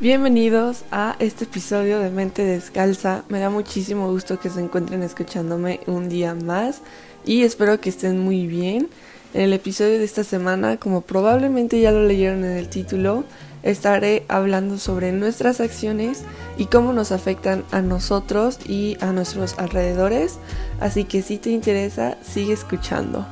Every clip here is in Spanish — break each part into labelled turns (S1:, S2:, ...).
S1: Bienvenidos a este episodio de Mente Descalza. Me da muchísimo gusto que se encuentren escuchándome un día más y espero que estén muy bien. En el episodio de esta semana, como probablemente ya lo leyeron en el título, estaré hablando sobre nuestras acciones y cómo nos afectan a nosotros y a nuestros alrededores. Así que si te interesa, sigue escuchando.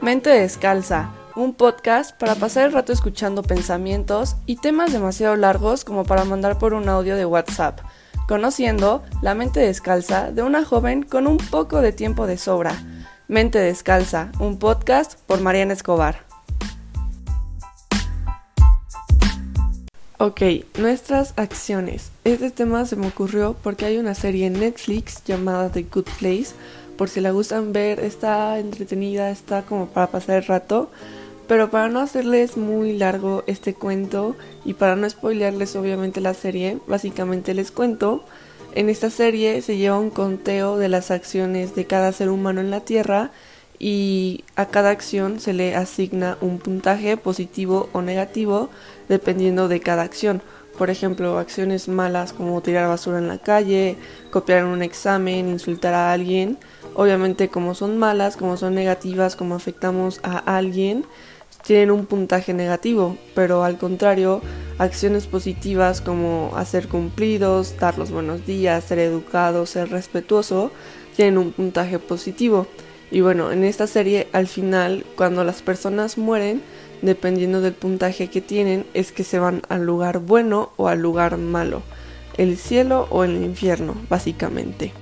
S1: Mente Descalza un podcast para pasar el rato escuchando pensamientos y temas demasiado largos como para mandar por un audio de WhatsApp, conociendo la mente descalza de una joven con un poco de tiempo de sobra. Mente Descalza, un podcast por Mariana Escobar. Ok, nuestras acciones. Este tema se me ocurrió porque hay una serie en Netflix llamada The Good Place. Por si la gustan ver, está entretenida, está como para pasar el rato. Pero para no hacerles muy largo este cuento y para no spoilearles obviamente la serie, básicamente les cuento, en esta serie se lleva un conteo de las acciones de cada ser humano en la Tierra y a cada acción se le asigna un puntaje positivo o negativo dependiendo de cada acción. Por ejemplo, acciones malas como tirar basura en la calle, copiar un examen, insultar a alguien. Obviamente como son malas, como son negativas, como afectamos a alguien, tienen un puntaje negativo, pero al contrario, acciones positivas como hacer cumplidos, dar los buenos días, ser educado, ser respetuoso, tienen un puntaje positivo. Y bueno, en esta serie al final, cuando las personas mueren, dependiendo del puntaje que tienen, es que se van al lugar bueno o al lugar malo, el cielo o el infierno, básicamente.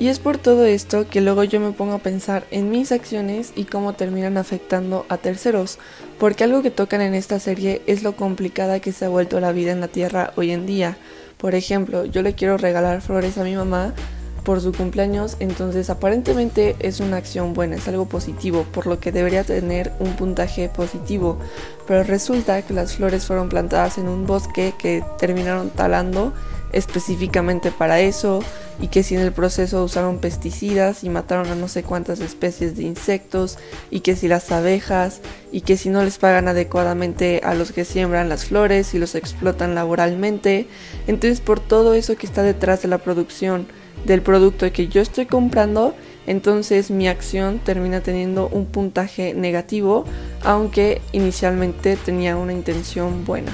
S1: Y es por todo esto que luego yo me pongo a pensar en mis acciones y cómo terminan afectando a terceros, porque algo que tocan en esta serie es lo complicada que se ha vuelto la vida en la Tierra hoy en día. Por ejemplo, yo le quiero regalar flores a mi mamá por su cumpleaños, entonces aparentemente es una acción buena, es algo positivo, por lo que debería tener un puntaje positivo. Pero resulta que las flores fueron plantadas en un bosque que terminaron talando específicamente para eso y que si en el proceso usaron pesticidas y mataron a no sé cuántas especies de insectos y que si las abejas y que si no les pagan adecuadamente a los que siembran las flores y los explotan laboralmente. Entonces por todo eso que está detrás de la producción del producto que yo estoy comprando, entonces mi acción termina teniendo un puntaje negativo, aunque inicialmente tenía una intención buena.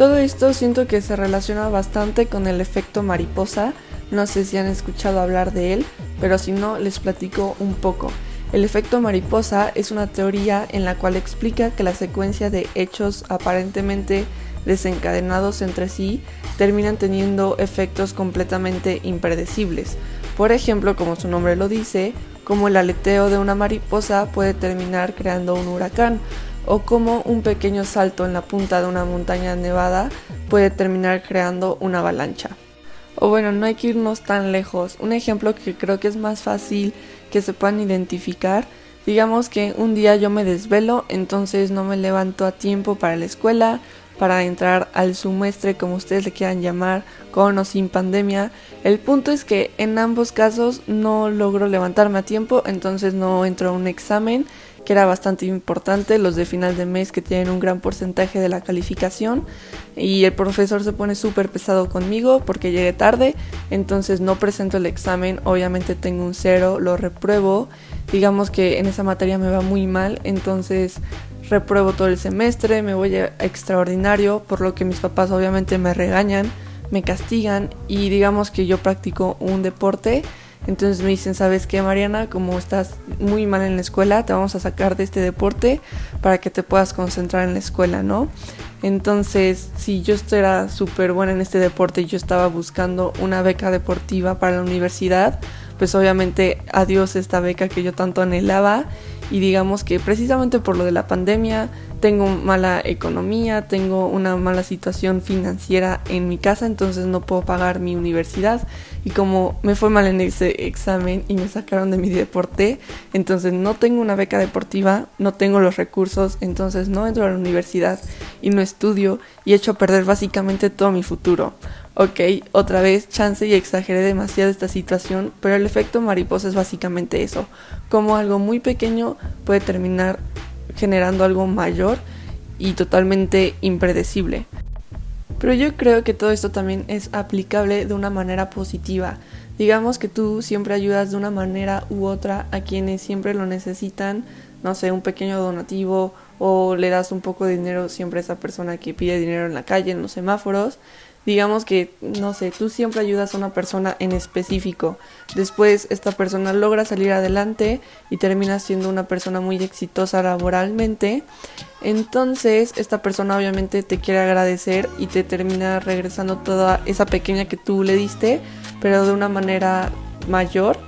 S1: Todo esto siento que se relaciona bastante con el efecto mariposa, no sé si han escuchado hablar de él, pero si no les platico un poco. El efecto mariposa es una teoría en la cual explica que la secuencia de hechos aparentemente desencadenados entre sí terminan teniendo efectos completamente impredecibles. Por ejemplo, como su nombre lo dice, como el aleteo de una mariposa puede terminar creando un huracán, o como un pequeño salto en la punta de una montaña nevada puede terminar creando una avalancha. O bueno, no hay que irnos tan lejos. Un ejemplo que creo que es más fácil que se puedan identificar. Digamos que un día yo me desvelo, entonces no me levanto a tiempo para la escuela, para entrar al semestre, como ustedes le quieran llamar, con o sin pandemia. El punto es que en ambos casos no logro levantarme a tiempo, entonces no entro a un examen que era bastante importante, los de final de mes que tienen un gran porcentaje de la calificación y el profesor se pone súper pesado conmigo porque llegué tarde, entonces no presento el examen, obviamente tengo un cero, lo repruebo, digamos que en esa materia me va muy mal, entonces repruebo todo el semestre, me voy extraordinario, por lo que mis papás obviamente me regañan, me castigan y digamos que yo practico un deporte entonces me dicen, ¿sabes qué, Mariana? Como estás muy mal en la escuela, te vamos a sacar de este deporte para que te puedas concentrar en la escuela, ¿no? Entonces, si yo era súper buena en este deporte y yo estaba buscando una beca deportiva para la universidad, pues obviamente adiós esta beca que yo tanto anhelaba y digamos que precisamente por lo de la pandemia tengo mala economía, tengo una mala situación financiera en mi casa, entonces no puedo pagar mi universidad y como me fue mal en ese examen y me sacaron de mi deporte, entonces no tengo una beca deportiva, no tengo los recursos, entonces no entro a la universidad y no estudio y echo a perder básicamente todo mi futuro. Ok, otra vez chance y exageré demasiado esta situación, pero el efecto mariposa es básicamente eso, como algo muy pequeño puede terminar generando algo mayor y totalmente impredecible. Pero yo creo que todo esto también es aplicable de una manera positiva. Digamos que tú siempre ayudas de una manera u otra a quienes siempre lo necesitan, no sé, un pequeño donativo o le das un poco de dinero siempre a esa persona que pide dinero en la calle, en los semáforos digamos que, no sé, tú siempre ayudas a una persona en específico. Después esta persona logra salir adelante y termina siendo una persona muy exitosa laboralmente. Entonces esta persona obviamente te quiere agradecer y te termina regresando toda esa pequeña que tú le diste, pero de una manera mayor.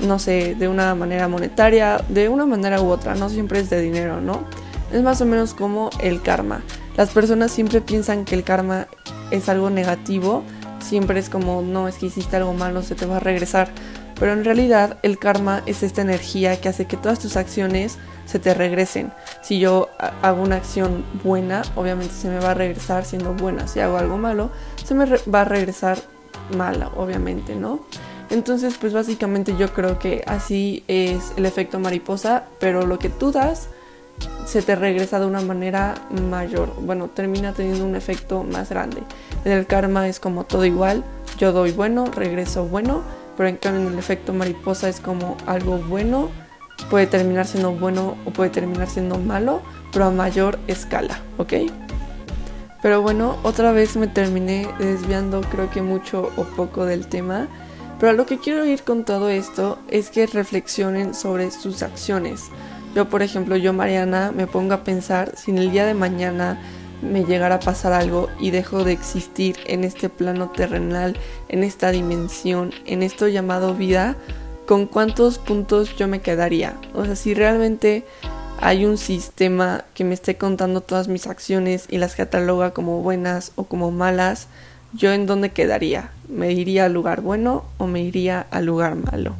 S1: No sé, de una manera monetaria, de una manera u otra, no siempre es de dinero, ¿no? Es más o menos como el karma. Las personas siempre piensan que el karma es algo negativo, siempre es como, no, es que hiciste algo malo, se te va a regresar. Pero en realidad el karma es esta energía que hace que todas tus acciones se te regresen. Si yo hago una acción buena, obviamente se me va a regresar siendo buena. Si hago algo malo, se me va a regresar mala, obviamente, ¿no? Entonces, pues básicamente yo creo que así es el efecto mariposa, pero lo que tú das se te regresa de una manera mayor. Bueno, termina teniendo un efecto más grande. En el karma es como todo igual. Yo doy bueno, regreso bueno. Pero en cambio en el efecto mariposa es como algo bueno. Puede terminar siendo bueno o puede terminar siendo malo. Pero a mayor escala, ¿ok? Pero bueno, otra vez me terminé desviando creo que mucho o poco del tema. Pero a lo que quiero ir con todo esto es que reflexionen sobre sus acciones. Yo, por ejemplo, yo, Mariana, me pongo a pensar si en el día de mañana me llegara a pasar algo y dejo de existir en este plano terrenal, en esta dimensión, en esto llamado vida, ¿con cuántos puntos yo me quedaría? O sea, si realmente hay un sistema que me esté contando todas mis acciones y las cataloga como buenas o como malas, ¿yo en dónde quedaría? ¿Me iría al lugar bueno o me iría al lugar malo?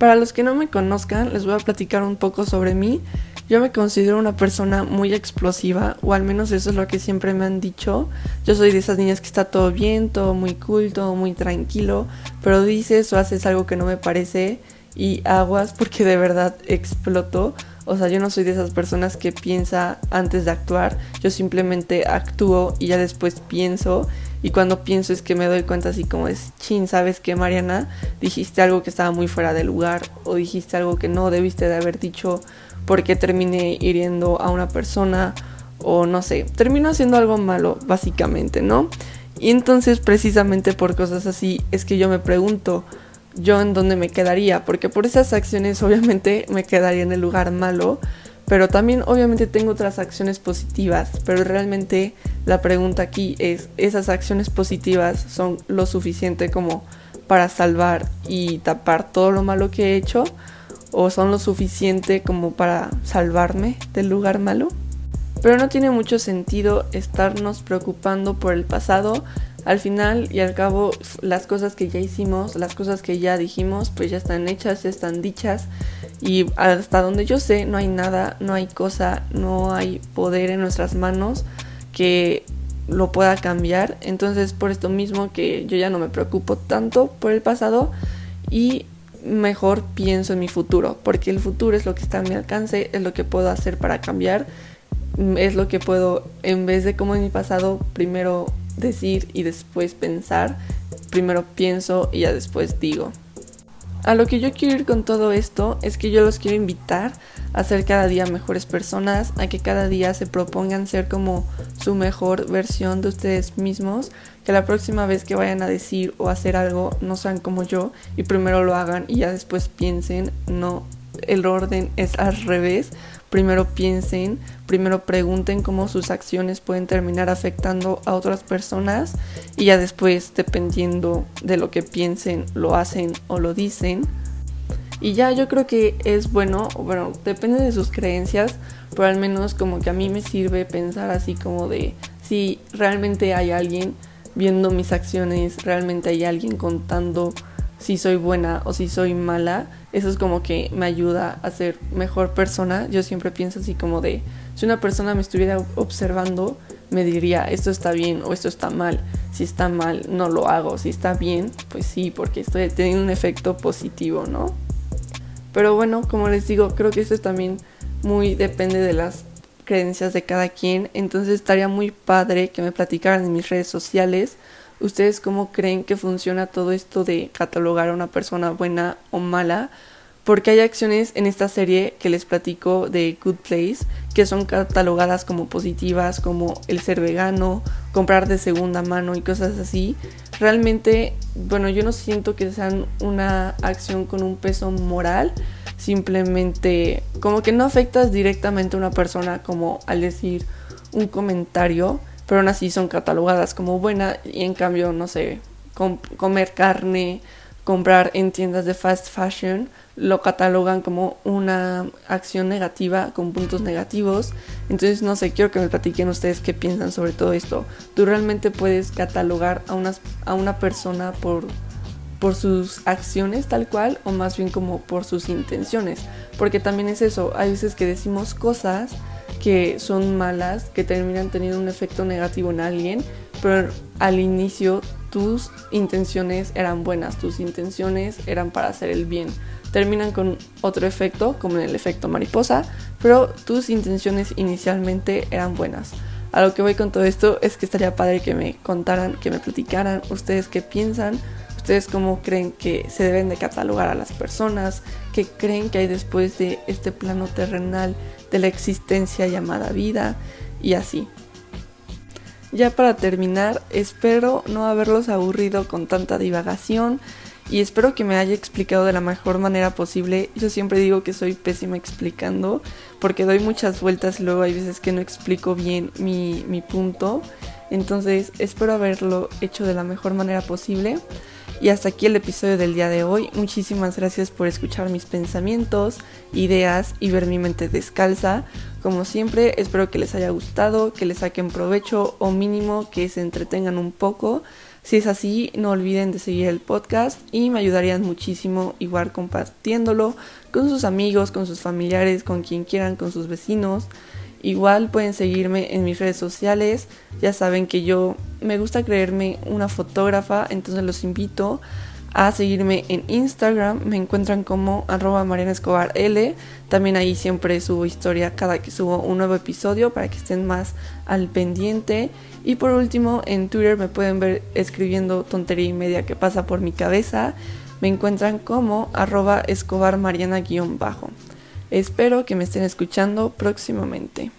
S1: Para los que no me conozcan, les voy a platicar un poco sobre mí. Yo me considero una persona muy explosiva, o al menos eso es lo que siempre me han dicho. Yo soy de esas niñas que está todo bien, todo muy cool, todo muy tranquilo, pero dices o haces algo que no me parece y aguas porque de verdad exploto. O sea, yo no soy de esas personas que piensa antes de actuar, yo simplemente actúo y ya después pienso y cuando pienso es que me doy cuenta así como es, chin, ¿sabes qué, Mariana? Dijiste algo que estaba muy fuera de lugar o dijiste algo que no debiste de haber dicho porque terminé hiriendo a una persona o no sé, termino haciendo algo malo, básicamente, ¿no? Y entonces precisamente por cosas así es que yo me pregunto, yo en dónde me quedaría, porque por esas acciones obviamente me quedaría en el lugar malo, pero también obviamente tengo otras acciones positivas, pero realmente la pregunta aquí es, ¿esas acciones positivas son lo suficiente como para salvar y tapar todo lo malo que he hecho? ¿O son lo suficiente como para salvarme del lugar malo? Pero no tiene mucho sentido estarnos preocupando por el pasado. Al final y al cabo, las cosas que ya hicimos, las cosas que ya dijimos, pues ya están hechas, ya están dichas. Y hasta donde yo sé, no hay nada, no hay cosa, no hay poder en nuestras manos que lo pueda cambiar. Entonces, por esto mismo que yo ya no me preocupo tanto por el pasado y mejor pienso en mi futuro, porque el futuro es lo que está a mi alcance, es lo que puedo hacer para cambiar, es lo que puedo, en vez de como en mi pasado, primero decir y después pensar, primero pienso y ya después digo. A lo que yo quiero ir con todo esto es que yo los quiero invitar a ser cada día mejores personas, a que cada día se propongan ser como su mejor versión de ustedes mismos, que la próxima vez que vayan a decir o hacer algo no sean como yo y primero lo hagan y ya después piensen, no, el orden es al revés, primero piensen, primero pregunten cómo sus acciones pueden terminar afectando a otras personas y ya después, dependiendo de lo que piensen, lo hacen o lo dicen. Y ya yo creo que es bueno, bueno, depende de sus creencias, pero al menos como que a mí me sirve pensar así como de si realmente hay alguien viendo mis acciones, realmente hay alguien contando si soy buena o si soy mala, eso es como que me ayuda a ser mejor persona. Yo siempre pienso así como de, si una persona me estuviera observando, me diría, esto está bien o esto está mal. Si está mal, no lo hago. Si está bien, pues sí, porque estoy teniendo un efecto positivo, ¿no? Pero bueno, como les digo, creo que esto es también muy depende de las creencias de cada quien, entonces estaría muy padre que me platicaran en mis redes sociales ustedes cómo creen que funciona todo esto de catalogar a una persona buena o mala, porque hay acciones en esta serie que les platico de Good Place que son catalogadas como positivas, como el ser vegano, comprar de segunda mano y cosas así. Realmente, bueno, yo no siento que sean una acción con un peso moral, simplemente como que no afectas directamente a una persona como al decir un comentario, pero aún así son catalogadas como buena y en cambio, no sé, comer carne, comprar en tiendas de fast fashion, lo catalogan como una acción negativa con puntos negativos. Entonces, no sé, quiero que me platiquen ustedes qué piensan sobre todo esto. ¿Tú realmente puedes catalogar a, unas, a una persona por por sus acciones tal cual o más bien como por sus intenciones. Porque también es eso, hay veces que decimos cosas que son malas, que terminan teniendo un efecto negativo en alguien, pero al inicio tus intenciones eran buenas, tus intenciones eran para hacer el bien. Terminan con otro efecto, como en el efecto mariposa, pero tus intenciones inicialmente eran buenas. A lo que voy con todo esto es que estaría padre que me contaran, que me platicaran ustedes qué piensan ¿Ustedes cómo creen que se deben de catalogar a las personas? ¿Qué creen que hay después de este plano terrenal de la existencia llamada vida? Y así. Ya para terminar, espero no haberlos aburrido con tanta divagación y espero que me haya explicado de la mejor manera posible. Yo siempre digo que soy pésima explicando porque doy muchas vueltas luego hay veces que no explico bien mi, mi punto. Entonces espero haberlo hecho de la mejor manera posible. Y hasta aquí el episodio del día de hoy. Muchísimas gracias por escuchar mis pensamientos, ideas y ver mi mente descalza. Como siempre, espero que les haya gustado, que les saquen provecho o mínimo que se entretengan un poco. Si es así, no olviden de seguir el podcast y me ayudarían muchísimo igual compartiéndolo con sus amigos, con sus familiares, con quien quieran, con sus vecinos. Igual pueden seguirme en mis redes sociales. Ya saben que yo me gusta creerme una fotógrafa, entonces los invito a seguirme en Instagram. Me encuentran como arroba Mariana Escobar L. También ahí siempre subo historia cada que subo un nuevo episodio para que estén más al pendiente. Y por último, en Twitter me pueden ver escribiendo tontería y media que pasa por mi cabeza. Me encuentran como arroba Escobar Mariana-bajo. Espero que me estén escuchando próximamente.